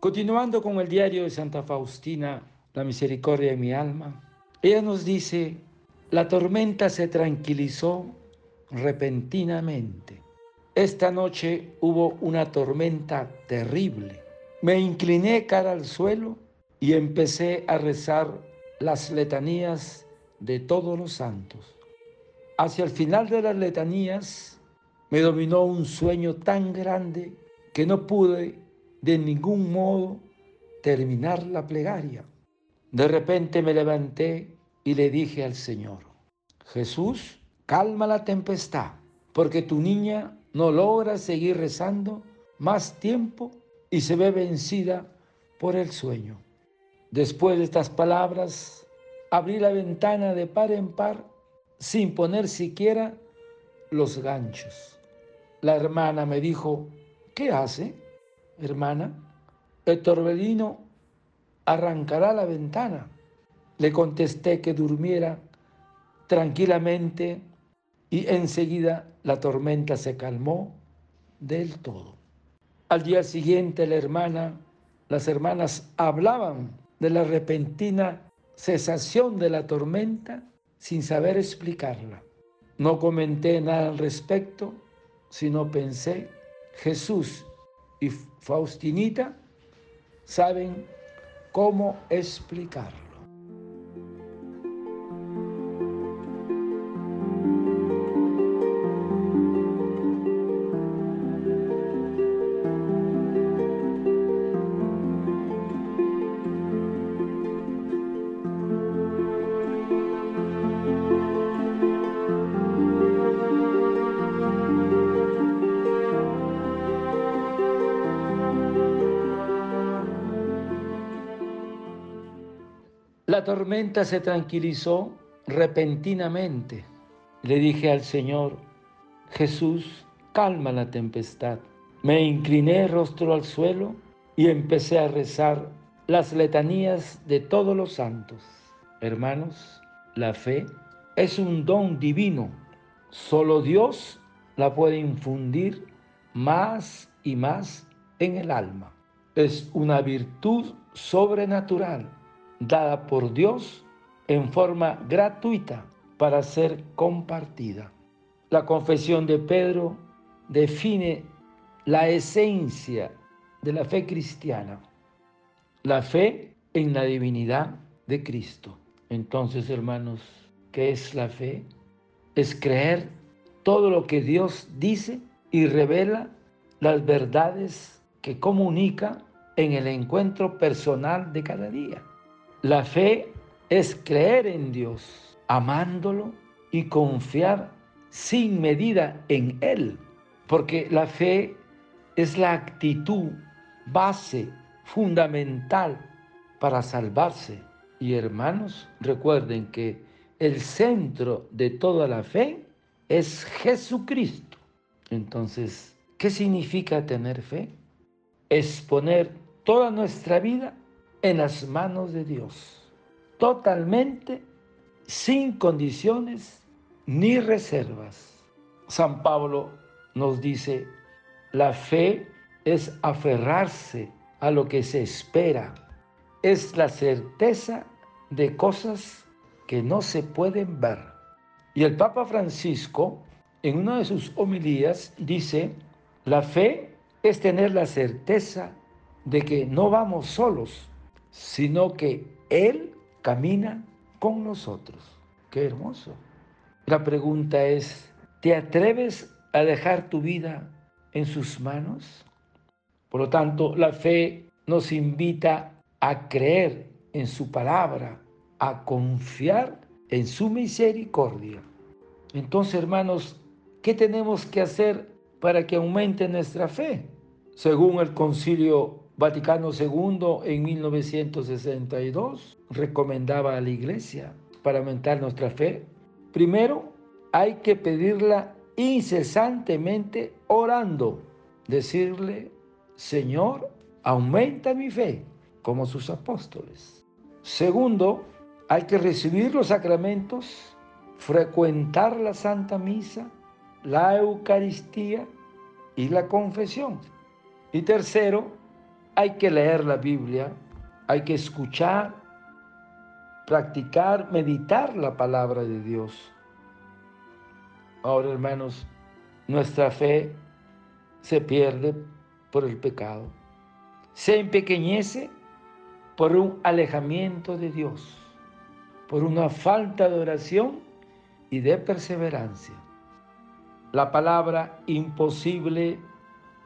Continuando con el diario de Santa Faustina, La misericordia de mi alma, ella nos dice, la tormenta se tranquilizó repentinamente. Esta noche hubo una tormenta terrible. Me incliné cara al suelo y empecé a rezar las letanías de todos los santos. Hacia el final de las letanías me dominó un sueño tan grande que no pude de ningún modo terminar la plegaria. De repente me levanté y le dije al Señor, Jesús, calma la tempestad, porque tu niña no logra seguir rezando más tiempo y se ve vencida por el sueño. Después de estas palabras, abrí la ventana de par en par sin poner siquiera los ganchos. La hermana me dijo, ¿qué hace, hermana? El torbellino arrancará la ventana. Le contesté que durmiera tranquilamente y enseguida la tormenta se calmó del todo. Al día siguiente la hermana, las hermanas hablaban de la repentina cesación de la tormenta sin saber explicarla. No comenté nada al respecto, sino pensé, Jesús y Faustinita saben cómo explicarlo. La tormenta se tranquilizó repentinamente. Le dije al Señor, Jesús, calma la tempestad. Me incliné rostro al suelo y empecé a rezar las letanías de todos los santos. Hermanos, la fe es un don divino. Solo Dios la puede infundir más y más en el alma. Es una virtud sobrenatural dada por Dios en forma gratuita para ser compartida. La confesión de Pedro define la esencia de la fe cristiana, la fe en la divinidad de Cristo. Entonces, hermanos, ¿qué es la fe? Es creer todo lo que Dios dice y revela las verdades que comunica en el encuentro personal de cada día. La fe es creer en Dios, amándolo y confiar sin medida en Él, porque la fe es la actitud base fundamental para salvarse. Y hermanos, recuerden que el centro de toda la fe es Jesucristo. Entonces, ¿qué significa tener fe? Es poner toda nuestra vida en las manos de Dios, totalmente sin condiciones ni reservas. San Pablo nos dice, la fe es aferrarse a lo que se espera, es la certeza de cosas que no se pueden ver. Y el Papa Francisco, en una de sus homilías, dice, la fe es tener la certeza de que no vamos solos, sino que Él camina con nosotros. Qué hermoso. La pregunta es, ¿te atreves a dejar tu vida en sus manos? Por lo tanto, la fe nos invita a creer en su palabra, a confiar en su misericordia. Entonces, hermanos, ¿qué tenemos que hacer para que aumente nuestra fe? Según el concilio Vaticano II en 1962 recomendaba a la iglesia para aumentar nuestra fe. Primero, hay que pedirla incesantemente orando, decirle, Señor, aumenta mi fe, como sus apóstoles. Segundo, hay que recibir los sacramentos, frecuentar la Santa Misa, la Eucaristía y la confesión. Y tercero, hay que leer la Biblia, hay que escuchar, practicar, meditar la palabra de Dios. Ahora, hermanos, nuestra fe se pierde por el pecado, se empequeñece por un alejamiento de Dios, por una falta de oración y de perseverancia. La palabra imposible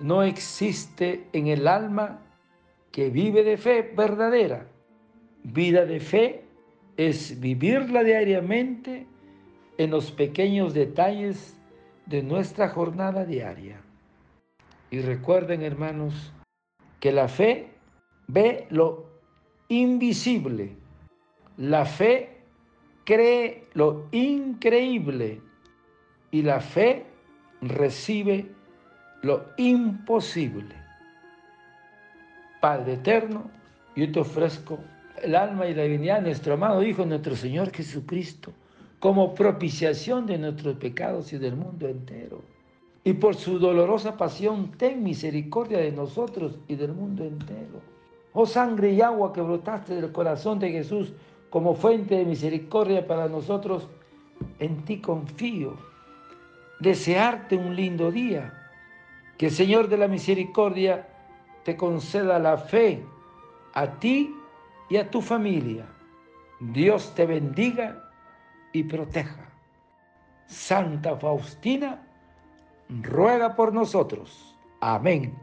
no existe en el alma que vive de fe verdadera. Vida de fe es vivirla diariamente en los pequeños detalles de nuestra jornada diaria. Y recuerden, hermanos, que la fe ve lo invisible. La fe cree lo increíble. Y la fe recibe lo imposible. Padre eterno, yo te ofrezco el alma y la divinidad de nuestro amado Hijo, nuestro Señor Jesucristo, como propiciación de nuestros pecados y del mundo entero. Y por su dolorosa pasión, ten misericordia de nosotros y del mundo entero. Oh sangre y agua que brotaste del corazón de Jesús como fuente de misericordia para nosotros, en ti confío. Desearte un lindo día. Que el Señor de la misericordia te conceda la fe a ti y a tu familia. Dios te bendiga y proteja. Santa Faustina, ruega por nosotros. Amén.